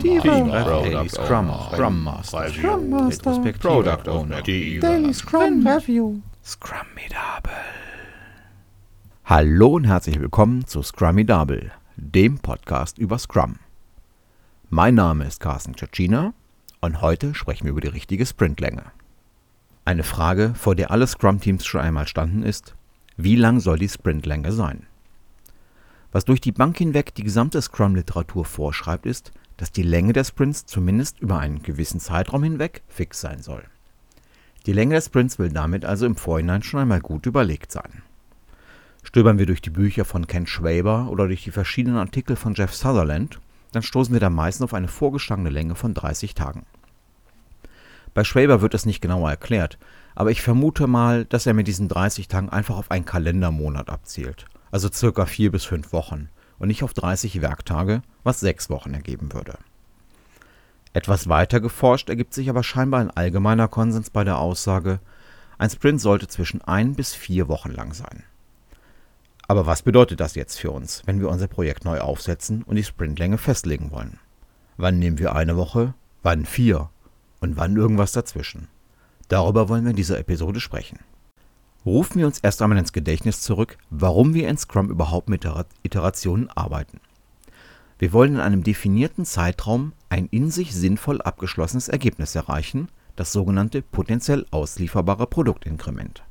Daily Scrum, Scrum Master, Scrum Master, Product Owner, Daily Scrum Review, Scrumidable. Hallo und herzlich willkommen zu Scrumidable, dem Podcast über Scrum. Mein Name ist Carsten Tschetschina und heute sprechen wir über die richtige Sprintlänge. Eine Frage, vor der alle Scrum-Teams schon einmal standen, ist, wie lang soll die Sprintlänge sein? Was durch die Bank hinweg die gesamte Scrum-Literatur vorschreibt, ist, dass die Länge der Sprints zumindest über einen gewissen Zeitraum hinweg fix sein soll. Die Länge der Sprints will damit also im Vorhinein schon einmal gut überlegt sein. Stöbern wir durch die Bücher von Ken Schwaber oder durch die verschiedenen Artikel von Jeff Sutherland, dann stoßen wir da meistens auf eine vorgeschlagene Länge von 30 Tagen. Bei Schwaber wird es nicht genauer erklärt, aber ich vermute mal, dass er mit diesen 30 Tagen einfach auf einen Kalendermonat abzielt – also circa vier bis fünf Wochen, und nicht auf 30 Werktage, was sechs Wochen ergeben würde. Etwas weiter geforscht ergibt sich aber scheinbar ein allgemeiner Konsens bei der Aussage, ein Sprint sollte zwischen ein bis vier Wochen lang sein. Aber was bedeutet das jetzt für uns, wenn wir unser Projekt neu aufsetzen und die Sprintlänge festlegen wollen? Wann nehmen wir eine Woche, wann vier und wann irgendwas dazwischen? Darüber wollen wir in dieser Episode sprechen. Rufen wir uns erst einmal ins Gedächtnis zurück, warum wir in Scrum überhaupt mit Iterationen arbeiten. Wir wollen in einem definierten Zeitraum ein in sich sinnvoll abgeschlossenes Ergebnis erreichen, das sogenannte potenziell auslieferbare Produktinkrement.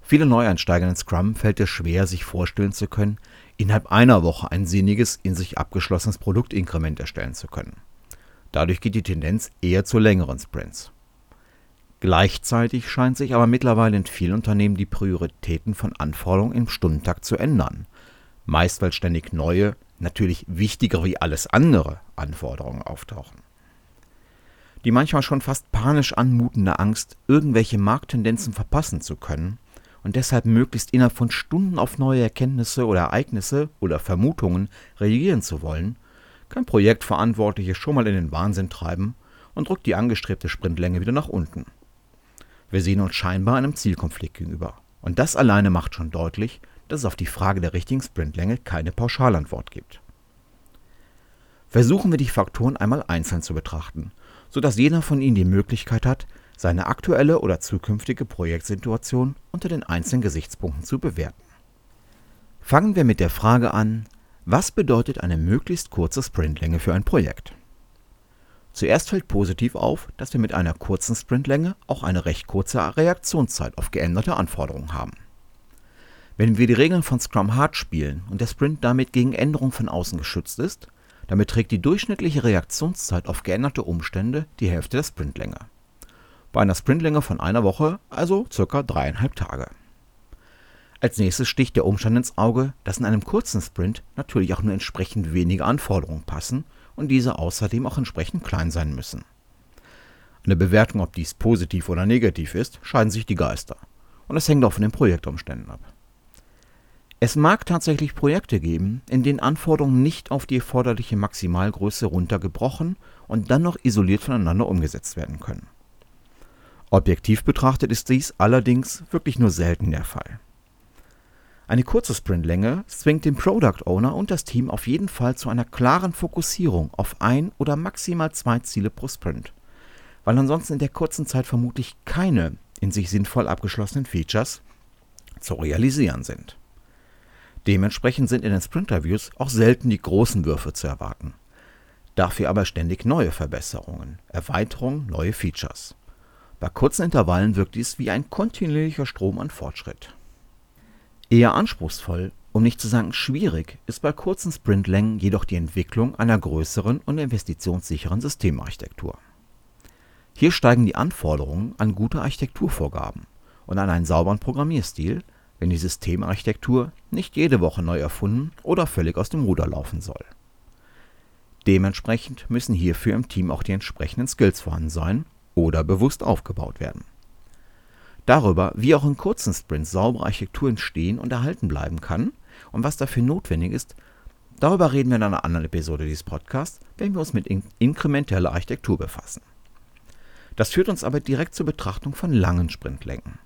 Viele Neueinsteiger in Scrum fällt es schwer, sich vorstellen zu können, innerhalb einer Woche ein sinniges, in sich abgeschlossenes Produktinkrement erstellen zu können. Dadurch geht die Tendenz eher zu längeren Sprints. Gleichzeitig scheint sich aber mittlerweile in vielen Unternehmen die Prioritäten von Anforderungen im Stundentakt zu ändern, meist weil ständig neue, natürlich wichtiger wie alles andere Anforderungen auftauchen. Die manchmal schon fast panisch anmutende Angst, irgendwelche Markttendenzen verpassen zu können und deshalb möglichst innerhalb von Stunden auf neue Erkenntnisse oder Ereignisse oder Vermutungen reagieren zu wollen, kann Projektverantwortliche schon mal in den Wahnsinn treiben und drückt die angestrebte Sprintlänge wieder nach unten. Wir sehen uns scheinbar einem Zielkonflikt gegenüber. Und das alleine macht schon deutlich, dass es auf die Frage der richtigen Sprintlänge keine Pauschalantwort gibt. Versuchen wir die Faktoren einmal einzeln zu betrachten, sodass jeder von Ihnen die Möglichkeit hat, seine aktuelle oder zukünftige Projektsituation unter den einzelnen Gesichtspunkten zu bewerten. Fangen wir mit der Frage an, was bedeutet eine möglichst kurze Sprintlänge für ein Projekt? Zuerst fällt positiv auf, dass wir mit einer kurzen Sprintlänge auch eine recht kurze Reaktionszeit auf geänderte Anforderungen haben. Wenn wir die Regeln von Scrum Hard spielen und der Sprint damit gegen Änderungen von außen geschützt ist, dann beträgt die durchschnittliche Reaktionszeit auf geänderte Umstände die Hälfte der Sprintlänge. Bei einer Sprintlänge von einer Woche also circa dreieinhalb Tage. Als nächstes sticht der Umstand ins Auge, dass in einem kurzen Sprint natürlich auch nur entsprechend wenige Anforderungen passen und diese außerdem auch entsprechend klein sein müssen. Eine Bewertung, ob dies positiv oder negativ ist, scheiden sich die Geister. Und es hängt auch von den Projektumständen ab. Es mag tatsächlich Projekte geben, in denen Anforderungen nicht auf die erforderliche Maximalgröße runtergebrochen und dann noch isoliert voneinander umgesetzt werden können. Objektiv betrachtet ist dies allerdings wirklich nur selten der Fall. Eine kurze Sprintlänge zwingt den Product Owner und das Team auf jeden Fall zu einer klaren Fokussierung auf ein oder maximal zwei Ziele pro Sprint, weil ansonsten in der kurzen Zeit vermutlich keine in sich sinnvoll abgeschlossenen Features zu realisieren sind. Dementsprechend sind in den Sprint-Reviews auch selten die großen Würfe zu erwarten. Dafür aber ständig neue Verbesserungen, Erweiterungen, neue Features. Bei kurzen Intervallen wirkt dies wie ein kontinuierlicher Strom an Fortschritt. Eher anspruchsvoll, um nicht zu sagen schwierig, ist bei kurzen Sprintlängen jedoch die Entwicklung einer größeren und investitionssicheren Systemarchitektur. Hier steigen die Anforderungen an gute Architekturvorgaben und an einen sauberen Programmierstil, wenn die Systemarchitektur nicht jede Woche neu erfunden oder völlig aus dem Ruder laufen soll. Dementsprechend müssen hierfür im Team auch die entsprechenden Skills vorhanden sein oder bewusst aufgebaut werden Darüber, wie auch in kurzen Sprints saubere Architektur entstehen und erhalten bleiben kann und was dafür notwendig ist, darüber reden wir in einer anderen Episode dieses Podcasts, wenn wir uns mit in inkrementeller Architektur befassen. Das führt uns aber direkt zur Betrachtung von langen Sprintlängen.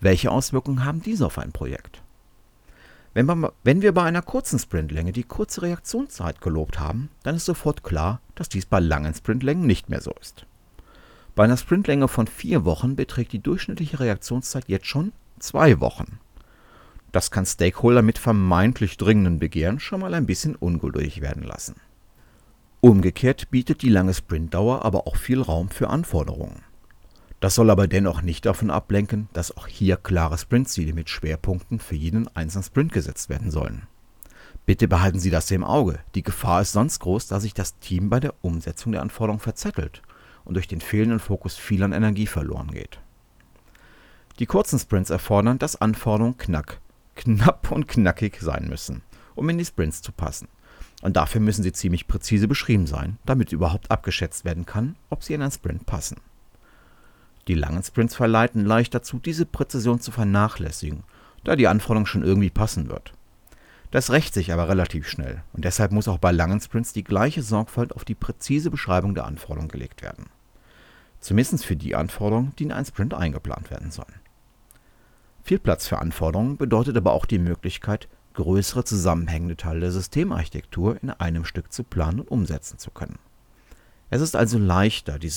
Welche Auswirkungen haben diese auf ein Projekt? Wenn wir, wenn wir bei einer kurzen Sprintlänge die kurze Reaktionszeit gelobt haben, dann ist sofort klar, dass dies bei langen Sprintlängen nicht mehr so ist. Bei einer Sprintlänge von vier Wochen beträgt die durchschnittliche Reaktionszeit jetzt schon zwei Wochen. Das kann Stakeholder mit vermeintlich dringenden Begehren schon mal ein bisschen ungeduldig werden lassen. Umgekehrt bietet die lange Sprintdauer aber auch viel Raum für Anforderungen. Das soll aber dennoch nicht davon ablenken, dass auch hier klare Sprintziele mit Schwerpunkten für jeden einzelnen Sprint gesetzt werden sollen. Bitte behalten Sie das im Auge. Die Gefahr ist sonst groß, dass sich das Team bei der Umsetzung der Anforderungen verzettelt und durch den fehlenden Fokus viel an Energie verloren geht. Die kurzen Sprints erfordern, dass Anforderungen knack, knapp und knackig sein müssen, um in die Sprints zu passen. Und dafür müssen sie ziemlich präzise beschrieben sein, damit überhaupt abgeschätzt werden kann, ob sie in einen Sprint passen. Die langen Sprints verleiten leicht dazu, diese Präzision zu vernachlässigen, da die Anforderung schon irgendwie passen wird. Das rächt sich aber relativ schnell und deshalb muss auch bei langen Sprints die gleiche Sorgfalt auf die präzise Beschreibung der Anforderung gelegt werden. Zumindest für die Anforderungen, die in einen Sprint eingeplant werden sollen. Viel Platz für Anforderungen bedeutet aber auch die Möglichkeit, größere zusammenhängende Teile der Systemarchitektur in einem Stück zu planen und umsetzen zu können. Es ist also leichter, die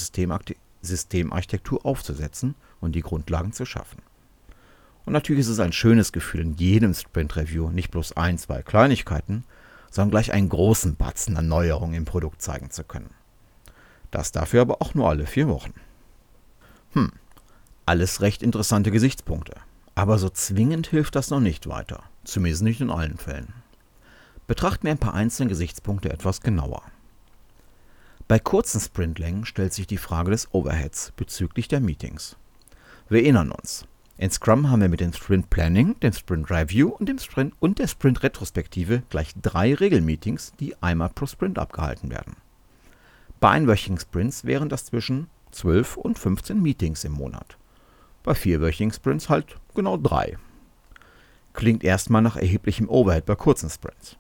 Systemarchitektur aufzusetzen und die Grundlagen zu schaffen. Und natürlich ist es ein schönes Gefühl, in jedem Sprint-Review nicht bloß ein, zwei Kleinigkeiten, sondern gleich einen großen Batzen an Neuerungen im Produkt zeigen zu können. Das dafür aber auch nur alle vier Wochen. Hm, alles recht interessante Gesichtspunkte. Aber so zwingend hilft das noch nicht weiter. Zumindest nicht in allen Fällen. Betrachten wir ein paar einzelne Gesichtspunkte etwas genauer. Bei kurzen Sprintlängen stellt sich die Frage des Overheads bezüglich der Meetings. Wir erinnern uns. In Scrum haben wir mit dem Sprint Planning, dem Sprint Review und, dem Sprint und der Sprint Retrospektive gleich drei Regelmeetings, die einmal pro Sprint abgehalten werden. Bei einwöchigen Sprints wären das zwischen 12 und 15 Meetings im Monat. Bei vierwöchigen Sprints halt genau drei. Klingt erstmal nach erheblichem Overhead bei kurzen Sprints.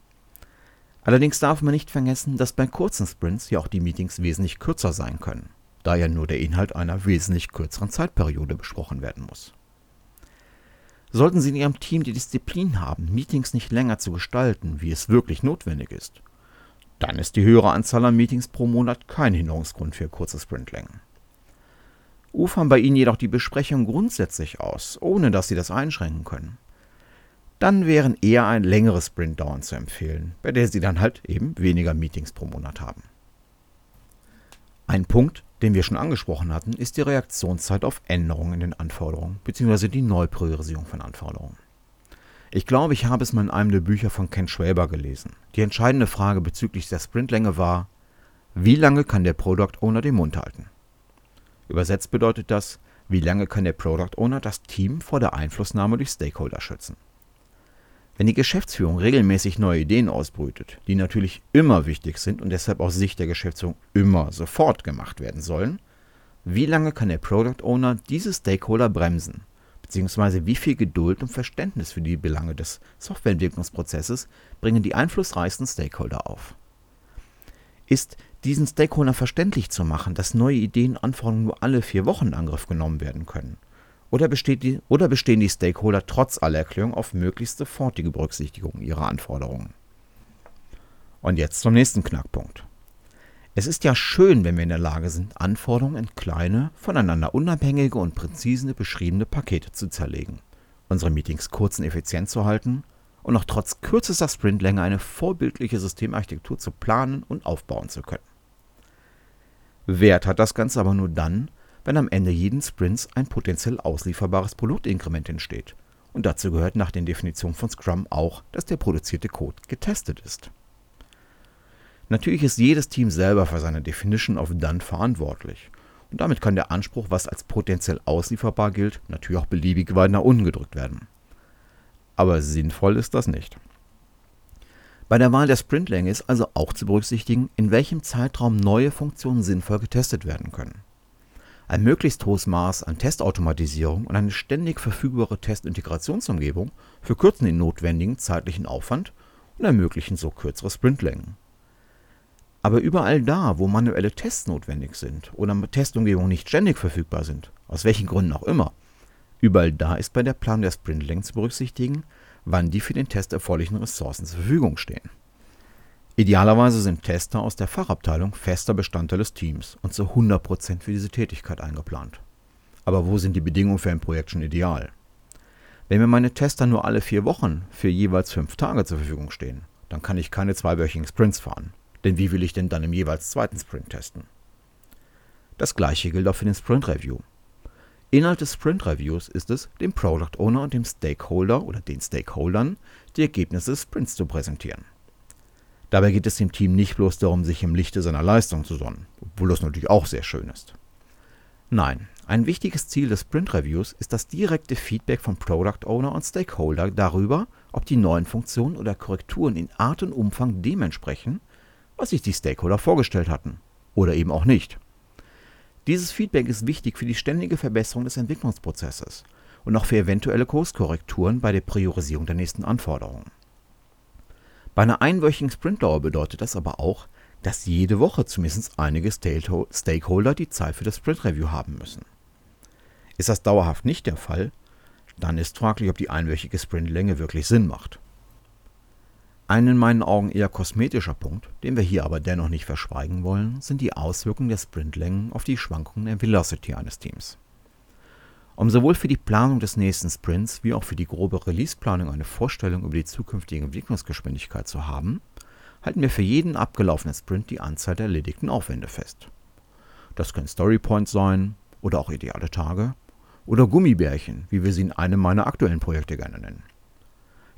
Allerdings darf man nicht vergessen, dass bei kurzen Sprints ja auch die Meetings wesentlich kürzer sein können, da ja nur der Inhalt einer wesentlich kürzeren Zeitperiode besprochen werden muss. Sollten Sie in Ihrem Team die Disziplin haben, Meetings nicht länger zu gestalten, wie es wirklich notwendig ist, dann ist die höhere Anzahl an Meetings pro Monat kein Hinderungsgrund für kurze Sprintlängen. Ufern bei Ihnen jedoch die Besprechung grundsätzlich aus, ohne dass Sie das einschränken können, dann wären eher ein längeres Sprintdauern zu empfehlen, bei der Sie dann halt eben weniger Meetings pro Monat haben. Ein Punkt, den wir schon angesprochen hatten, ist die Reaktionszeit auf Änderungen in den Anforderungen bzw. die Neupriorisierung von Anforderungen. Ich glaube, ich habe es mal in einem der Bücher von Ken Schwaber gelesen. Die entscheidende Frage bezüglich der Sprintlänge war, wie lange kann der Product Owner den Mund halten? Übersetzt bedeutet das, wie lange kann der Product Owner das Team vor der Einflussnahme durch Stakeholder schützen? Wenn die Geschäftsführung regelmäßig neue Ideen ausbrütet, die natürlich immer wichtig sind und deshalb aus Sicht der Geschäftsführung immer sofort gemacht werden sollen, wie lange kann der Product Owner diese Stakeholder bremsen beziehungsweise wie viel Geduld und Verständnis für die Belange des Softwareentwicklungsprozesses bringen die einflussreichsten Stakeholder auf. Ist diesen Stakeholder verständlich zu machen, dass neue Ideen und Anforderungen nur alle vier Wochen in Angriff genommen werden können? Oder, die, oder bestehen die Stakeholder trotz aller Erklärungen auf möglichst sofortige Berücksichtigung ihrer Anforderungen? Und jetzt zum nächsten Knackpunkt. Es ist ja schön, wenn wir in der Lage sind, Anforderungen in kleine, voneinander unabhängige und präzise beschriebene Pakete zu zerlegen, unsere Meetings kurz und effizient zu halten und auch trotz kürzester Sprintlänge eine vorbildliche Systemarchitektur zu planen und aufbauen zu können. Wert hat das Ganze aber nur dann, wenn am Ende jeden Sprints ein potenziell auslieferbares Produktinkrement entsteht. Und dazu gehört nach den Definitionen von Scrum auch, dass der produzierte Code getestet ist. Natürlich ist jedes Team selber für seine Definition of Done verantwortlich. Und damit kann der Anspruch, was als potenziell auslieferbar gilt, natürlich auch beliebig weit nach unten gedrückt werden. Aber sinnvoll ist das nicht. Bei der Wahl der Sprintlänge ist also auch zu berücksichtigen, in welchem Zeitraum neue Funktionen sinnvoll getestet werden können. Ein möglichst hohes Maß an Testautomatisierung und eine ständig verfügbare Testintegrationsumgebung verkürzen den notwendigen zeitlichen Aufwand und ermöglichen so kürzere Sprintlängen. Aber überall da, wo manuelle Tests notwendig sind oder Testumgebungen nicht ständig verfügbar sind, aus welchen Gründen auch immer, überall da ist bei der Planung der Sprintlängen zu berücksichtigen, wann die für den Test erforderlichen Ressourcen zur Verfügung stehen. Idealerweise sind Tester aus der Fachabteilung fester Bestandteil des Teams und zu 100% für diese Tätigkeit eingeplant. Aber wo sind die Bedingungen für ein Projekt schon ideal? Wenn mir meine Tester nur alle vier Wochen für jeweils fünf Tage zur Verfügung stehen, dann kann ich keine zweiwöchigen Sprints fahren. Denn wie will ich denn dann im jeweils zweiten Sprint testen? Das gleiche gilt auch für den Sprint Review. Inhalt des Sprint Reviews ist es, dem Product Owner und dem Stakeholder oder den Stakeholdern die Ergebnisse des Sprints zu präsentieren. Dabei geht es dem Team nicht bloß darum, sich im Lichte seiner Leistung zu sonnen, obwohl das natürlich auch sehr schön ist. Nein, ein wichtiges Ziel des Sprint Reviews ist das direkte Feedback von Product Owner und Stakeholder darüber, ob die neuen Funktionen oder Korrekturen in Art und Umfang dem entsprechen, was sich die Stakeholder vorgestellt hatten. Oder eben auch nicht. Dieses Feedback ist wichtig für die ständige Verbesserung des Entwicklungsprozesses und auch für eventuelle Kurskorrekturen bei der Priorisierung der nächsten Anforderungen. Bei einer einwöchigen Sprintdauer bedeutet das aber auch, dass jede Woche zumindest einige Stakeholder die Zeit für das Sprint Review haben müssen. Ist das dauerhaft nicht der Fall, dann ist fraglich, ob die einwöchige Sprintlänge wirklich Sinn macht. Ein in meinen Augen eher kosmetischer Punkt, den wir hier aber dennoch nicht verschweigen wollen, sind die Auswirkungen der Sprintlängen auf die Schwankungen der Velocity eines Teams. Um sowohl für die Planung des nächsten Sprints wie auch für die grobe Releaseplanung eine Vorstellung über die zukünftige Entwicklungsgeschwindigkeit zu haben, halten wir für jeden abgelaufenen Sprint die Anzahl der erledigten Aufwände fest. Das können Storypoints sein oder auch ideale Tage oder Gummibärchen, wie wir sie in einem meiner aktuellen Projekte gerne nennen.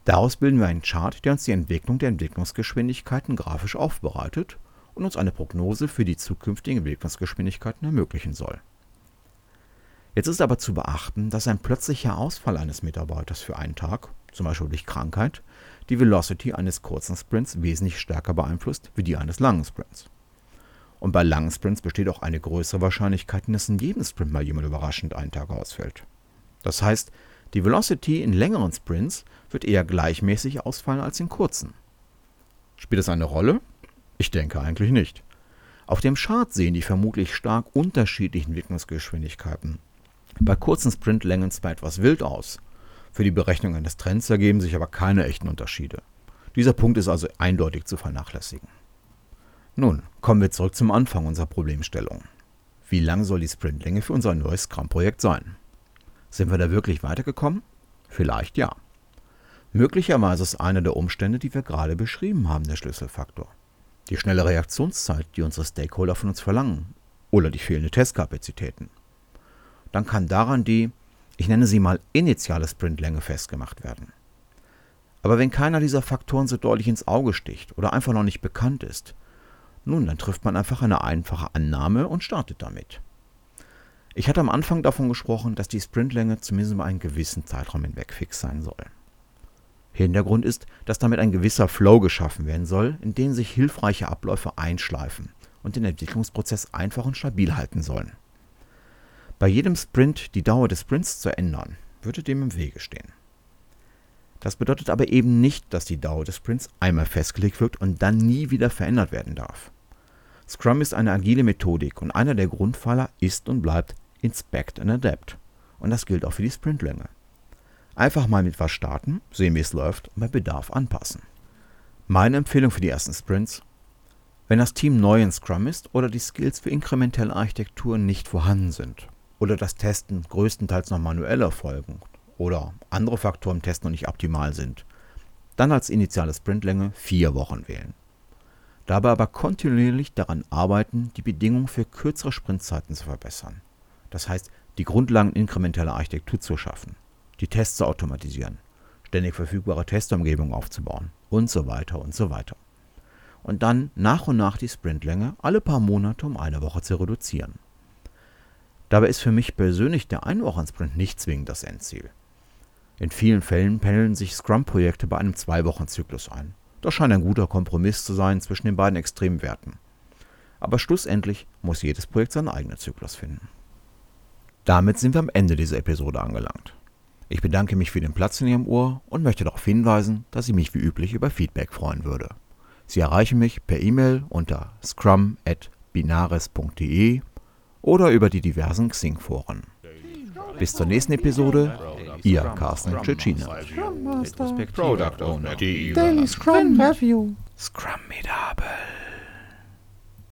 Daraus bilden wir einen Chart, der uns die Entwicklung der Entwicklungsgeschwindigkeiten grafisch aufbereitet und uns eine Prognose für die zukünftigen Entwicklungsgeschwindigkeiten ermöglichen soll. Jetzt ist aber zu beachten, dass ein plötzlicher Ausfall eines Mitarbeiters für einen Tag, zum Beispiel durch Krankheit, die Velocity eines kurzen Sprints wesentlich stärker beeinflusst wie die eines langen Sprints. Und bei langen Sprints besteht auch eine größere Wahrscheinlichkeit, dass in jedem Sprint mal jemand überraschend einen Tag ausfällt. Das heißt, die Velocity in längeren Sprints wird eher gleichmäßig ausfallen als in kurzen. Spielt das eine Rolle? Ich denke eigentlich nicht. Auf dem Chart sehen die vermutlich stark unterschiedlichen Entwicklungsgeschwindigkeiten. Bei kurzen Sprintlängen zwar etwas wild aus, für die Berechnung eines Trends ergeben sich aber keine echten Unterschiede. Dieser Punkt ist also eindeutig zu vernachlässigen. Nun, kommen wir zurück zum Anfang unserer Problemstellung. Wie lang soll die Sprintlänge für unser neues Scrum-Projekt sein? Sind wir da wirklich weitergekommen? Vielleicht ja. Möglicherweise ist einer der Umstände, die wir gerade beschrieben haben, der Schlüsselfaktor. Die schnelle Reaktionszeit, die unsere Stakeholder von uns verlangen, oder die fehlende Testkapazitäten. Dann kann daran die, ich nenne sie mal initiale Sprintlänge festgemacht werden. Aber wenn keiner dieser Faktoren so deutlich ins Auge sticht oder einfach noch nicht bekannt ist, nun, dann trifft man einfach eine einfache Annahme und startet damit. Ich hatte am Anfang davon gesprochen, dass die Sprintlänge zumindest über einen gewissen Zeitraum hinweg fix sein soll. Hintergrund ist, dass damit ein gewisser Flow geschaffen werden soll, in dem sich hilfreiche Abläufe einschleifen und den Entwicklungsprozess einfach und stabil halten sollen. Bei jedem Sprint die Dauer des Sprints zu ändern, würde dem im Wege stehen. Das bedeutet aber eben nicht, dass die Dauer des Sprints einmal festgelegt wird und dann nie wieder verändert werden darf. Scrum ist eine agile Methodik und einer der Grundpfeiler ist und bleibt Inspect and Adapt. Und das gilt auch für die Sprintlänge. Einfach mal mit was starten, sehen wie es läuft und bei Bedarf anpassen. Meine Empfehlung für die ersten Sprints, wenn das Team neu in Scrum ist oder die Skills für inkrementelle Architektur nicht vorhanden sind oder das Testen größtenteils noch manuell erfolgen oder andere Faktoren im Test noch nicht optimal sind, dann als initiale Sprintlänge vier Wochen wählen. Dabei aber kontinuierlich daran arbeiten, die Bedingungen für kürzere Sprintzeiten zu verbessern. Das heißt, die Grundlagen inkrementeller Architektur zu schaffen, die Tests zu automatisieren, ständig verfügbare Testumgebungen aufzubauen und so weiter und so weiter. Und dann nach und nach die Sprintlänge alle paar Monate um eine Woche zu reduzieren. Dabei ist für mich persönlich der Einwochensprint nicht zwingend das Endziel. In vielen Fällen pendeln sich Scrum-Projekte bei einem Zwei-Wochen-Zyklus ein. Das scheint ein guter Kompromiss zu sein zwischen den beiden Extremwerten. Aber schlussendlich muss jedes Projekt seinen eigenen Zyklus finden. Damit sind wir am Ende dieser Episode angelangt. Ich bedanke mich für den Platz in Ihrem Ohr und möchte darauf hinweisen, dass ich mich wie üblich über Feedback freuen würde. Sie erreichen mich per E-Mail unter scrum.binaris.de oder über die diversen Xing-Foren. Bis zur nächsten Episode Ihr Carsten Tschetschiner. Product Owner. Daily Scrum Review. Scrum Medable.